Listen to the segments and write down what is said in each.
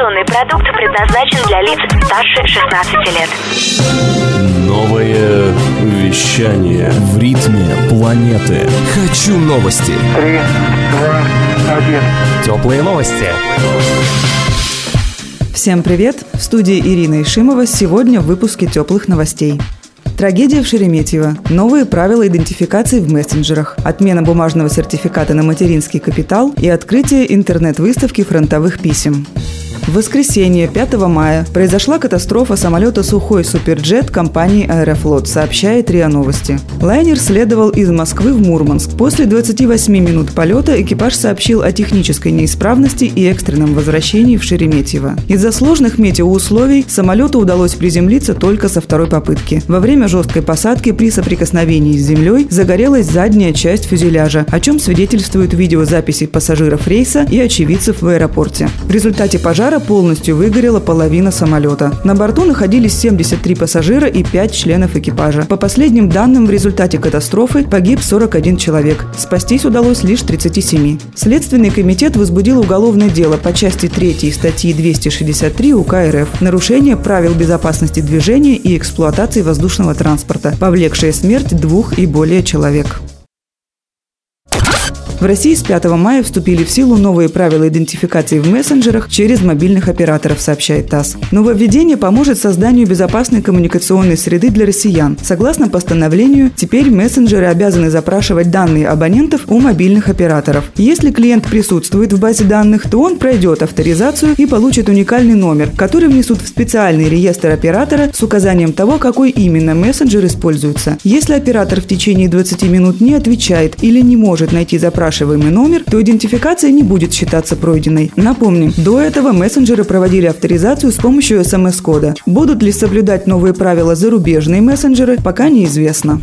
Информационный продукт предназначен для лиц старше 16 лет. Новое вещание в ритме планеты. Хочу новости. Три, два, один. Теплые новости. Всем привет! В студии Ирина Ишимова сегодня в выпуске теплых новостей. Трагедия в Шереметьево. Новые правила идентификации в мессенджерах. Отмена бумажного сертификата на материнский капитал и открытие интернет-выставки фронтовых писем. В воскресенье, 5 мая, произошла катастрофа самолета «Сухой Суперджет» компании «Аэрофлот», сообщает РИА Новости. Лайнер следовал из Москвы в Мурманск. После 28 минут полета экипаж сообщил о технической неисправности и экстренном возвращении в Шереметьево. Из-за сложных метеоусловий самолету удалось приземлиться только со второй попытки. Во время жесткой посадки при соприкосновении с землей загорелась задняя часть фюзеляжа, о чем свидетельствуют видеозаписи пассажиров рейса и очевидцев в аэропорте. В результате пожара полностью выгорела половина самолета. На борту находились 73 пассажира и 5 членов экипажа. По последним данным, в результате катастрофы погиб 41 человек. Спастись удалось лишь 37. Следственный комитет возбудил уголовное дело по части 3 статьи 263 УК РФ «Нарушение правил безопасности движения и эксплуатации воздушного транспорта, повлекшее смерть двух и более человек». В России с 5 мая вступили в силу новые правила идентификации в мессенджерах через мобильных операторов, сообщает ТАСС. Нововведение поможет созданию безопасной коммуникационной среды для россиян. Согласно постановлению, теперь мессенджеры обязаны запрашивать данные абонентов у мобильных операторов. Если клиент присутствует в базе данных, то он пройдет авторизацию и получит уникальный номер, который внесут в специальный реестр оператора с указанием того, какой именно мессенджер используется. Если оператор в течение 20 минут не отвечает или не может найти запрашиваемый запрашиваемый номер, то идентификация не будет считаться пройденной. Напомним, до этого мессенджеры проводили авторизацию с помощью смс-кода. Будут ли соблюдать новые правила зарубежные мессенджеры, пока неизвестно.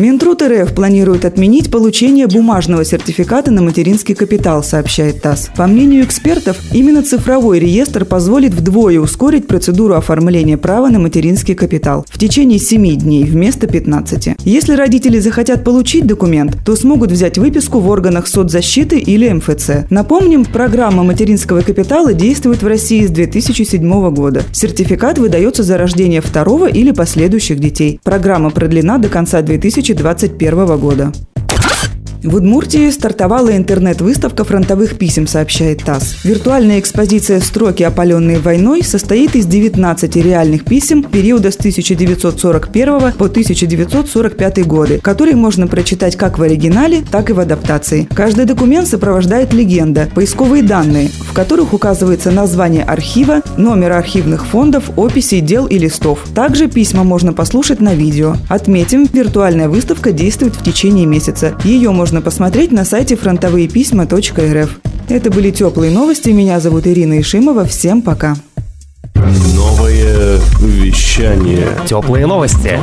Минтруд РФ планирует отменить получение бумажного сертификата на материнский капитал, сообщает ТАСС. По мнению экспертов, именно цифровой реестр позволит вдвое ускорить процедуру оформления права на материнский капитал в течение 7 дней вместо 15. Если родители захотят получить документ, то смогут взять выписку в органах соцзащиты или МФЦ. Напомним, программа материнского капитала действует в России с 2007 года. Сертификат выдается за рождение второго или последующих детей. Программа продлена до конца 2000 2021 года. В Удмуртии стартовала интернет-выставка фронтовых писем, сообщает ТАСС. Виртуальная экспозиция «Строки, опаленные войной» состоит из 19 реальных писем периода с 1941 по 1945 годы, которые можно прочитать как в оригинале, так и в адаптации. Каждый документ сопровождает легенда, поисковые данные, в которых указывается название архива, номер архивных фондов, описей, дел и листов. Также письма можно послушать на видео. Отметим, виртуальная выставка действует в течение месяца. Ее можно можно посмотреть на сайте фронтовыеписьма.рф. Это были теплые новости. Меня зовут Ирина Ишимова. Всем пока. Новое вещание. Теплые новости.